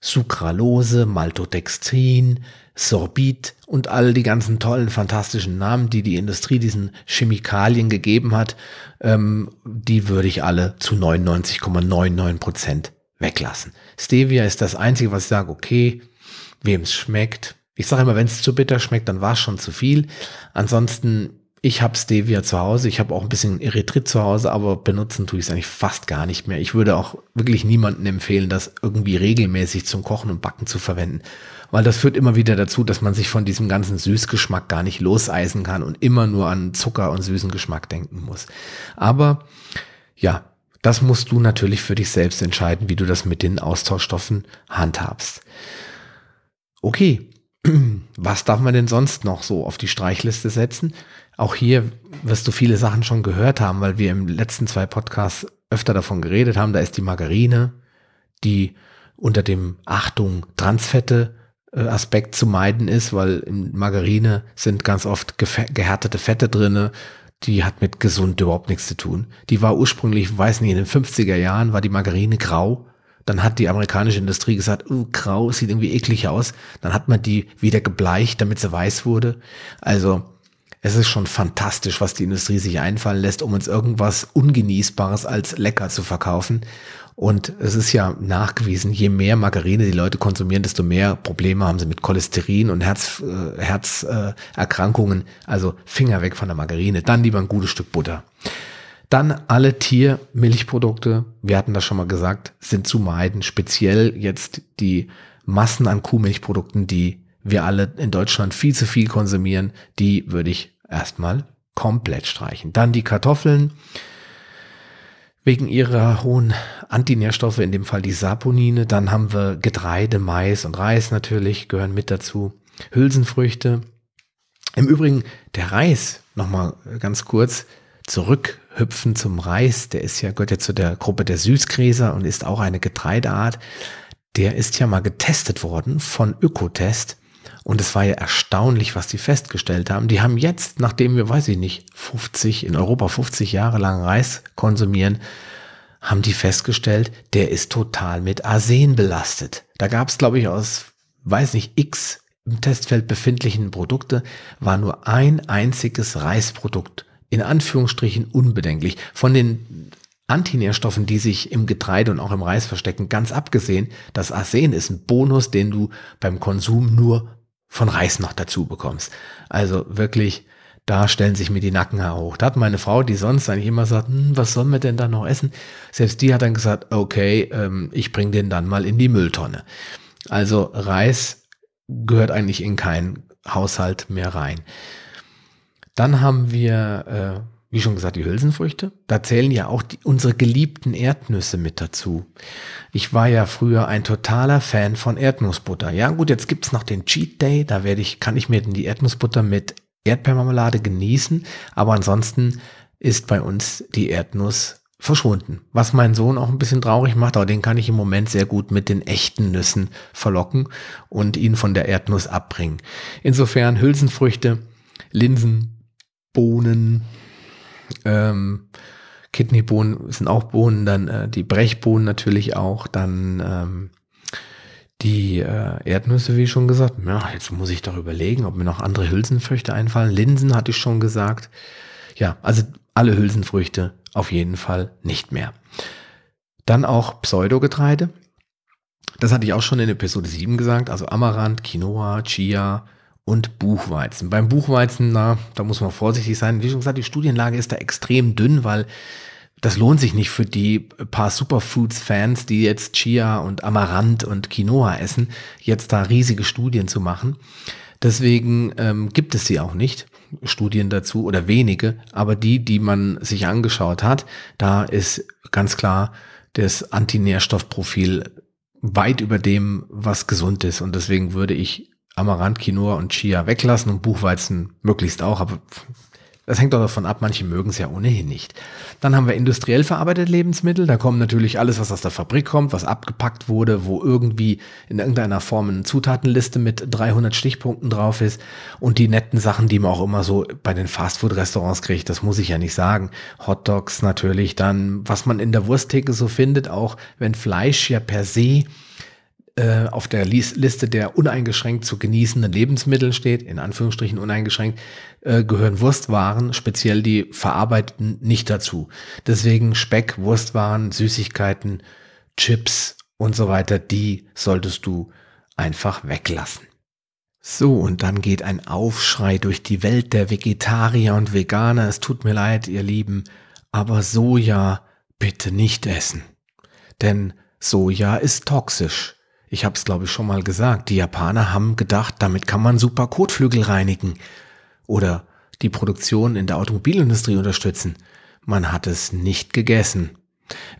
Sucralose, Maltodextrin, Sorbit und all die ganzen tollen, fantastischen Namen, die die Industrie diesen Chemikalien gegeben hat, ähm, die würde ich alle zu 99,99 Prozent weglassen. Stevia ist das Einzige, was ich sage, okay, wem es schmeckt. Ich sage immer, wenn es zu bitter schmeckt, dann war es schon zu viel. Ansonsten ich habe Stevia zu Hause, ich habe auch ein bisschen Erythrit zu Hause, aber benutzen tue ich es eigentlich fast gar nicht mehr. Ich würde auch wirklich niemandem empfehlen, das irgendwie regelmäßig zum Kochen und Backen zu verwenden, weil das führt immer wieder dazu, dass man sich von diesem ganzen Süßgeschmack gar nicht loseisen kann und immer nur an Zucker und süßen Geschmack denken muss. Aber ja, das musst du natürlich für dich selbst entscheiden, wie du das mit den Austauschstoffen handhabst. Okay, was darf man denn sonst noch so auf die Streichliste setzen? Auch hier wirst du viele Sachen schon gehört haben, weil wir im letzten zwei Podcasts öfter davon geredet haben. Da ist die Margarine, die unter dem Achtung Transfette äh, Aspekt zu meiden ist, weil in Margarine sind ganz oft gehärtete Fette drinne. die hat mit gesund überhaupt nichts zu tun. Die war ursprünglich, weiß nicht, in den 50er Jahren war die Margarine grau. Dann hat die amerikanische Industrie gesagt, oh, grau sieht irgendwie eklig aus. Dann hat man die wieder gebleicht, damit sie weiß wurde. Also es ist schon fantastisch, was die Industrie sich einfallen lässt, um uns irgendwas Ungenießbares als lecker zu verkaufen. Und es ist ja nachgewiesen, je mehr Margarine die Leute konsumieren, desto mehr Probleme haben sie mit Cholesterin und Herz, äh, Herzerkrankungen. also Finger weg von der Margarine. Dann lieber ein gutes Stück Butter. Dann alle Tiermilchprodukte, wir hatten das schon mal gesagt, sind zu meiden. Speziell jetzt die Massen an Kuhmilchprodukten, die wir alle in Deutschland viel zu viel konsumieren, die würde ich erstmal komplett streichen. Dann die Kartoffeln wegen ihrer hohen Antinährstoffe, in dem Fall die Saponine. Dann haben wir Getreide, Mais und Reis natürlich, gehören mit dazu. Hülsenfrüchte. Im Übrigen, der Reis, nochmal ganz kurz, zurückhüpfen zum Reis, der ist ja, gehört ja zu der Gruppe der Süßgräser und ist auch eine Getreideart. Der ist ja mal getestet worden von Ökotest und es war ja erstaunlich, was die festgestellt haben. Die haben jetzt, nachdem wir, weiß ich nicht, 50, in Europa 50 Jahre lang Reis konsumieren, haben die festgestellt, der ist total mit Arsen belastet. Da gab es, glaube ich, aus, weiß nicht, x im Testfeld befindlichen Produkte, war nur ein einziges Reisprodukt, in Anführungsstrichen unbedenklich. Von den Antinährstoffen, die sich im Getreide und auch im Reis verstecken, ganz abgesehen, das Arsen ist ein Bonus, den du beim Konsum nur von Reis noch dazu bekommst. Also wirklich, da stellen sich mir die Nackenhaare hoch. Da hat meine Frau, die sonst eigentlich immer sagt, hm, was sollen wir denn da noch essen? Selbst die hat dann gesagt, okay, ähm, ich bringe den dann mal in die Mülltonne. Also Reis gehört eigentlich in keinen Haushalt mehr rein. Dann haben wir, äh, wie schon gesagt, die Hülsenfrüchte. Da zählen ja auch die, unsere geliebten Erdnüsse mit dazu. Ich war ja früher ein totaler Fan von Erdnussbutter. Ja, gut, jetzt gibt's noch den Cheat Day. Da werde ich, kann ich mir die Erdnussbutter mit Erdbeermarmelade genießen. Aber ansonsten ist bei uns die Erdnuss verschwunden. Was meinen Sohn auch ein bisschen traurig macht, aber den kann ich im Moment sehr gut mit den echten Nüssen verlocken und ihn von der Erdnuss abbringen. Insofern Hülsenfrüchte, Linsen, Bohnen, ähm, Kidneybohnen sind auch Bohnen, dann äh, die Brechbohnen natürlich auch, dann ähm, die äh, Erdnüsse, wie schon gesagt. Ja, jetzt muss ich doch überlegen, ob mir noch andere Hülsenfrüchte einfallen. Linsen hatte ich schon gesagt. Ja, also alle Hülsenfrüchte auf jeden Fall nicht mehr. Dann auch Pseudogetreide. Das hatte ich auch schon in Episode 7 gesagt. Also Amaranth, Quinoa, Chia, und Buchweizen. Beim Buchweizen, na, da muss man vorsichtig sein. Wie schon gesagt, die Studienlage ist da extrem dünn, weil das lohnt sich nicht für die paar Superfoods-Fans, die jetzt Chia und Amaranth und Quinoa essen, jetzt da riesige Studien zu machen. Deswegen ähm, gibt es sie auch nicht, Studien dazu oder wenige, aber die, die man sich angeschaut hat, da ist ganz klar das Antinährstoffprofil weit über dem, was gesund ist. Und deswegen würde ich Amaranth, Quinoa und Chia weglassen und Buchweizen möglichst auch, aber das hängt doch davon ab, manche mögen es ja ohnehin nicht. Dann haben wir industriell verarbeitete Lebensmittel. Da kommen natürlich alles, was aus der Fabrik kommt, was abgepackt wurde, wo irgendwie in irgendeiner Form eine Zutatenliste mit 300 Stichpunkten drauf ist. Und die netten Sachen, die man auch immer so bei den Fastfood-Restaurants kriegt, das muss ich ja nicht sagen. Hotdogs natürlich, dann was man in der Wursttheke so findet, auch wenn Fleisch ja per se äh, auf der Liste der uneingeschränkt zu genießenden Lebensmittel steht, in Anführungsstrichen uneingeschränkt, äh, gehören Wurstwaren, speziell die verarbeiteten, nicht dazu. Deswegen Speck, Wurstwaren, Süßigkeiten, Chips und so weiter, die solltest du einfach weglassen. So, und dann geht ein Aufschrei durch die Welt der Vegetarier und Veganer. Es tut mir leid, ihr Lieben, aber Soja bitte nicht essen. Denn Soja ist toxisch. Ich habe es, glaube ich, schon mal gesagt. Die Japaner haben gedacht, damit kann man super Kotflügel reinigen oder die Produktion in der Automobilindustrie unterstützen. Man hat es nicht gegessen.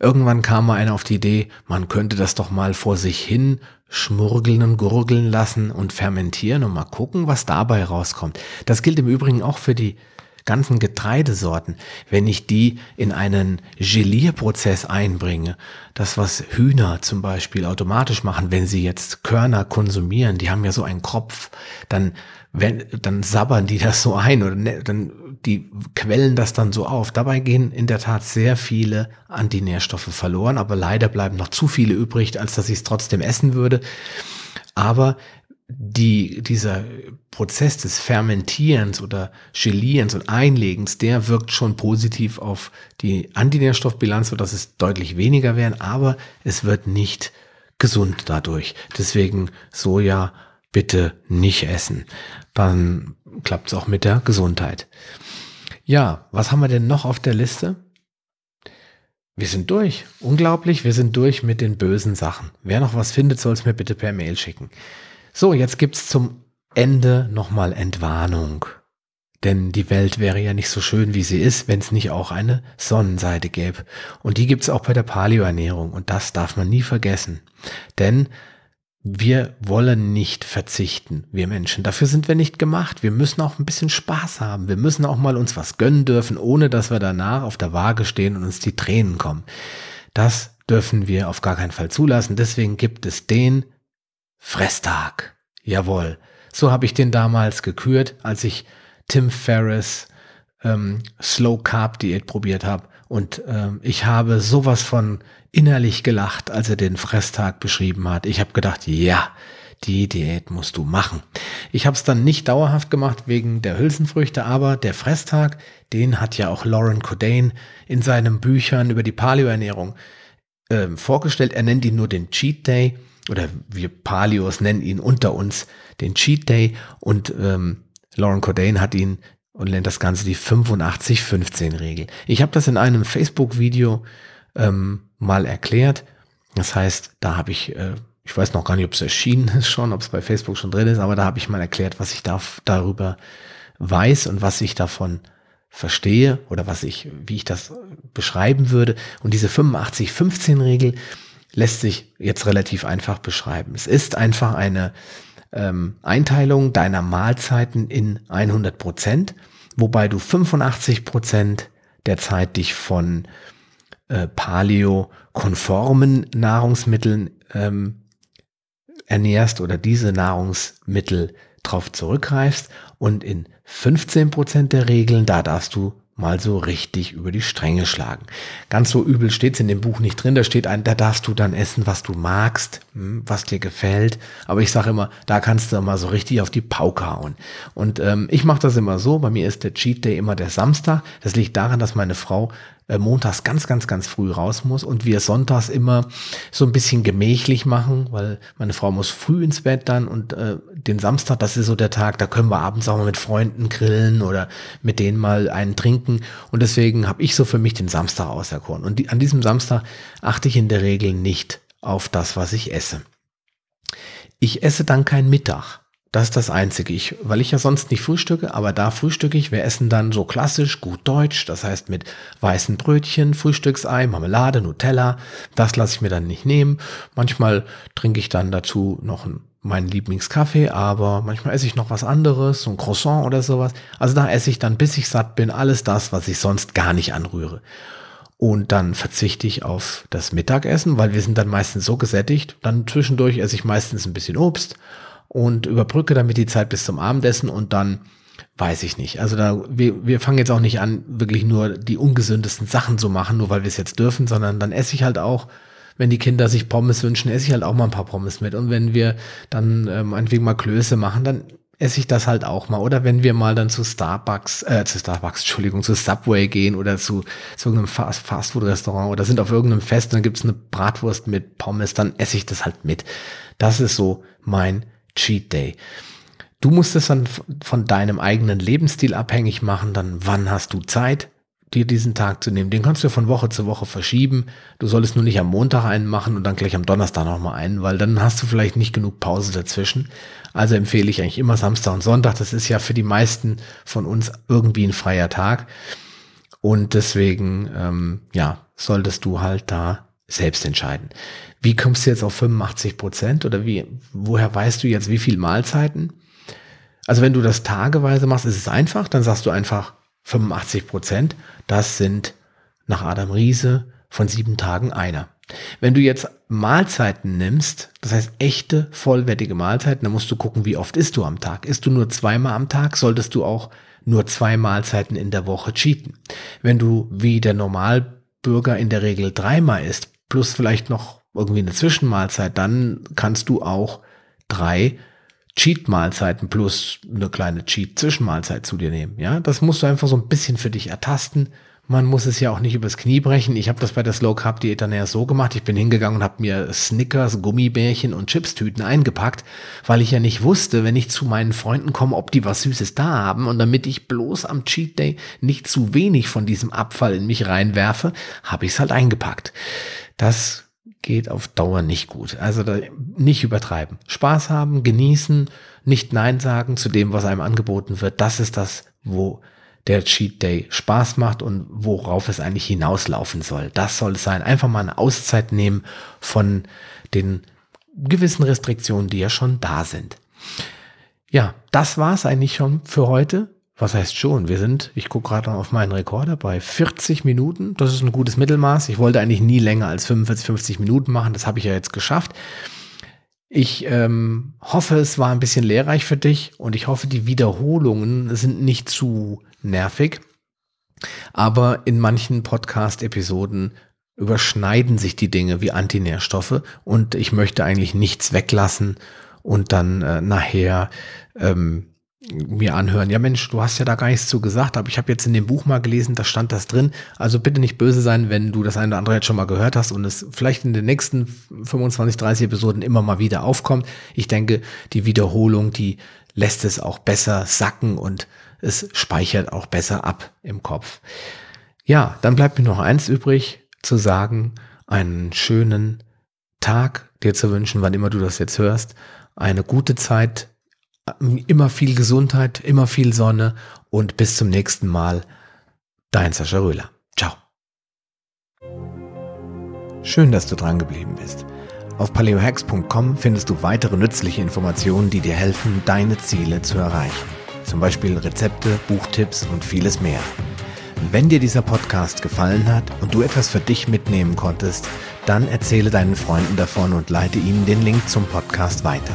Irgendwann kam mal einer auf die Idee, man könnte das doch mal vor sich hin schmurgeln und gurgeln lassen und fermentieren und mal gucken, was dabei rauskommt. Das gilt im Übrigen auch für die ganzen Getreidesorten, wenn ich die in einen Gelierprozess einbringe, das was Hühner zum Beispiel automatisch machen, wenn sie jetzt Körner konsumieren, die haben ja so einen Kropf, dann wenn, dann sabbern die das so ein oder ne, dann die quellen das dann so auf. Dabei gehen in der Tat sehr viele Antinährstoffe verloren, aber leider bleiben noch zu viele übrig, als dass ich es trotzdem essen würde. Aber die, dieser Prozess des Fermentierens oder Gelierens und Einlegens, der wirkt schon positiv auf die Antinährstoffbilanz, sodass es deutlich weniger werden, aber es wird nicht gesund dadurch. Deswegen Soja bitte nicht essen. Dann klappt es auch mit der Gesundheit. Ja, was haben wir denn noch auf der Liste? Wir sind durch. Unglaublich, wir sind durch mit den bösen Sachen. Wer noch was findet, soll es mir bitte per Mail schicken. So, jetzt gibt's zum Ende nochmal Entwarnung. Denn die Welt wäre ja nicht so schön, wie sie ist, wenn es nicht auch eine Sonnenseite gäbe. Und die gibt's auch bei der Paleoernährung. Und das darf man nie vergessen. Denn wir wollen nicht verzichten, wir Menschen. Dafür sind wir nicht gemacht. Wir müssen auch ein bisschen Spaß haben. Wir müssen auch mal uns was gönnen dürfen, ohne dass wir danach auf der Waage stehen und uns die Tränen kommen. Das dürfen wir auf gar keinen Fall zulassen. Deswegen gibt es den Fresstag. Jawohl. So habe ich den damals gekürt, als ich Tim Ferriss ähm, Slow Carb Diät probiert habe. Und ähm, ich habe sowas von innerlich gelacht, als er den Fresstag beschrieben hat. Ich habe gedacht, ja, die Diät musst du machen. Ich habe es dann nicht dauerhaft gemacht wegen der Hülsenfrüchte, aber der Fresstag, den hat ja auch Lauren Cordain in seinen Büchern über die Paleoernährung äh, vorgestellt. Er nennt ihn nur den Cheat Day oder wir Paleos nennen ihn unter uns den Cheat Day und ähm, Lauren Cordain hat ihn und nennt das Ganze die 85-15-Regel. Ich habe das in einem Facebook-Video ähm, mal erklärt. Das heißt, da habe ich, äh, ich weiß noch gar nicht, ob es erschienen ist schon, ob es bei Facebook schon drin ist, aber da habe ich mal erklärt, was ich da, darüber weiß und was ich davon verstehe oder was ich, wie ich das beschreiben würde. Und diese 85-15-Regel lässt sich jetzt relativ einfach beschreiben. Es ist einfach eine ähm, Einteilung deiner Mahlzeiten in 100 Prozent, wobei du 85 Prozent der Zeit dich von äh, paleo-konformen Nahrungsmitteln ähm, ernährst oder diese Nahrungsmittel drauf zurückgreifst und in 15 Prozent der Regeln, da darfst du mal so richtig über die Stränge schlagen. Ganz so übel steht's in dem Buch nicht drin. Da steht ein, da darfst du dann essen, was du magst, hm, was dir gefällt. Aber ich sage immer, da kannst du mal so richtig auf die Pauke hauen. Und ähm, ich mache das immer so. Bei mir ist der Cheat Day immer der Samstag. Das liegt daran, dass meine Frau äh, montags ganz, ganz, ganz früh raus muss und wir sonntags immer so ein bisschen gemächlich machen, weil meine Frau muss früh ins Bett dann und äh, den Samstag, das ist so der Tag, da können wir abends auch mal mit Freunden grillen oder mit denen mal einen trinken und deswegen habe ich so für mich den Samstag auserkoren und die, an diesem Samstag achte ich in der Regel nicht auf das, was ich esse. Ich esse dann kein Mittag. Das ist das Einzige. Ich, weil ich ja sonst nicht frühstücke, aber da frühstücke ich. Wir essen dann so klassisch, gut deutsch. Das heißt mit weißen Brötchen, Frühstücksei, Marmelade, Nutella. Das lasse ich mir dann nicht nehmen. Manchmal trinke ich dann dazu noch meinen Lieblingskaffee, aber manchmal esse ich noch was anderes, so ein Croissant oder sowas. Also da esse ich dann, bis ich satt bin, alles das, was ich sonst gar nicht anrühre. Und dann verzichte ich auf das Mittagessen, weil wir sind dann meistens so gesättigt. Dann zwischendurch esse ich meistens ein bisschen Obst und überbrücke damit die Zeit bis zum Abendessen und dann weiß ich nicht. Also da, wir, wir fangen jetzt auch nicht an, wirklich nur die ungesündesten Sachen zu machen, nur weil wir es jetzt dürfen, sondern dann esse ich halt auch, wenn die Kinder sich Pommes wünschen, esse ich halt auch mal ein paar Pommes mit. Und wenn wir dann ähm, meinetwegen mal Klöße machen, dann esse ich das halt auch mal. Oder wenn wir mal dann zu Starbucks, äh, zu Starbucks, Entschuldigung, zu Subway gehen oder zu, zu irgendeinem Fast, Fastfood-Restaurant oder sind auf irgendeinem Fest und dann gibt's eine Bratwurst mit Pommes, dann esse ich das halt mit. Das ist so mein Cheat Day. Du musst es dann von deinem eigenen Lebensstil abhängig machen, dann wann hast du Zeit, dir diesen Tag zu nehmen. Den kannst du von Woche zu Woche verschieben. Du solltest nur nicht am Montag einen machen und dann gleich am Donnerstag nochmal einen, weil dann hast du vielleicht nicht genug Pause dazwischen. Also empfehle ich eigentlich immer Samstag und Sonntag. Das ist ja für die meisten von uns irgendwie ein freier Tag. Und deswegen, ähm, ja, solltest du halt da selbst entscheiden. Wie kommst du jetzt auf 85 Prozent oder wie, woher weißt du jetzt, wie viel Mahlzeiten? Also wenn du das tageweise machst, ist es einfach, dann sagst du einfach 85 Prozent, das sind nach Adam Riese von sieben Tagen einer. Wenn du jetzt Mahlzeiten nimmst, das heißt echte, vollwertige Mahlzeiten, dann musst du gucken, wie oft isst du am Tag. Isst du nur zweimal am Tag, solltest du auch nur zwei Mahlzeiten in der Woche cheaten. Wenn du wie der Normalbürger in der Regel dreimal isst, plus vielleicht noch irgendwie eine Zwischenmahlzeit, dann kannst du auch drei Cheat-Mahlzeiten plus eine kleine Cheat-Zwischenmahlzeit zu dir nehmen. Ja, das musst du einfach so ein bisschen für dich ertasten. Man muss es ja auch nicht übers Knie brechen. Ich habe das bei der Slow Carb Diät dann eher so gemacht. Ich bin hingegangen und habe mir Snickers, Gummibärchen und Chipstüten eingepackt, weil ich ja nicht wusste, wenn ich zu meinen Freunden komme, ob die was Süßes da haben. Und damit ich bloß am Cheat Day nicht zu wenig von diesem Abfall in mich reinwerfe, habe ich es halt eingepackt. Das geht auf Dauer nicht gut. Also nicht übertreiben. Spaß haben, genießen, nicht Nein sagen zu dem, was einem angeboten wird. Das ist das, wo der Cheat Day Spaß macht und worauf es eigentlich hinauslaufen soll. Das soll es sein. Einfach mal eine Auszeit nehmen von den gewissen Restriktionen, die ja schon da sind. Ja, das war's eigentlich schon für heute. Was heißt schon? Wir sind, ich gucke gerade auf meinen Rekorder, bei 40 Minuten. Das ist ein gutes Mittelmaß. Ich wollte eigentlich nie länger als 45, 50 Minuten machen. Das habe ich ja jetzt geschafft. Ich ähm, hoffe, es war ein bisschen lehrreich für dich und ich hoffe, die Wiederholungen sind nicht zu nervig. Aber in manchen Podcast-Episoden überschneiden sich die Dinge wie Antinährstoffe und ich möchte eigentlich nichts weglassen und dann äh, nachher ähm, mir anhören, ja Mensch, du hast ja da gar nichts zu gesagt, aber ich habe jetzt in dem Buch mal gelesen, da stand das drin. Also bitte nicht böse sein, wenn du das eine oder andere jetzt schon mal gehört hast und es vielleicht in den nächsten 25, 30 Episoden immer mal wieder aufkommt. Ich denke, die Wiederholung, die lässt es auch besser sacken und es speichert auch besser ab im Kopf. Ja, dann bleibt mir noch eins übrig zu sagen, einen schönen Tag dir zu wünschen, wann immer du das jetzt hörst, eine gute Zeit Immer viel Gesundheit, immer viel Sonne und bis zum nächsten Mal. Dein Sascha Röhler. Ciao. Schön, dass du dran geblieben bist. Auf paleohacks.com findest du weitere nützliche Informationen, die dir helfen, deine Ziele zu erreichen. Zum Beispiel Rezepte, Buchtipps und vieles mehr. Wenn dir dieser Podcast gefallen hat und du etwas für dich mitnehmen konntest, dann erzähle deinen Freunden davon und leite ihnen den Link zum Podcast weiter.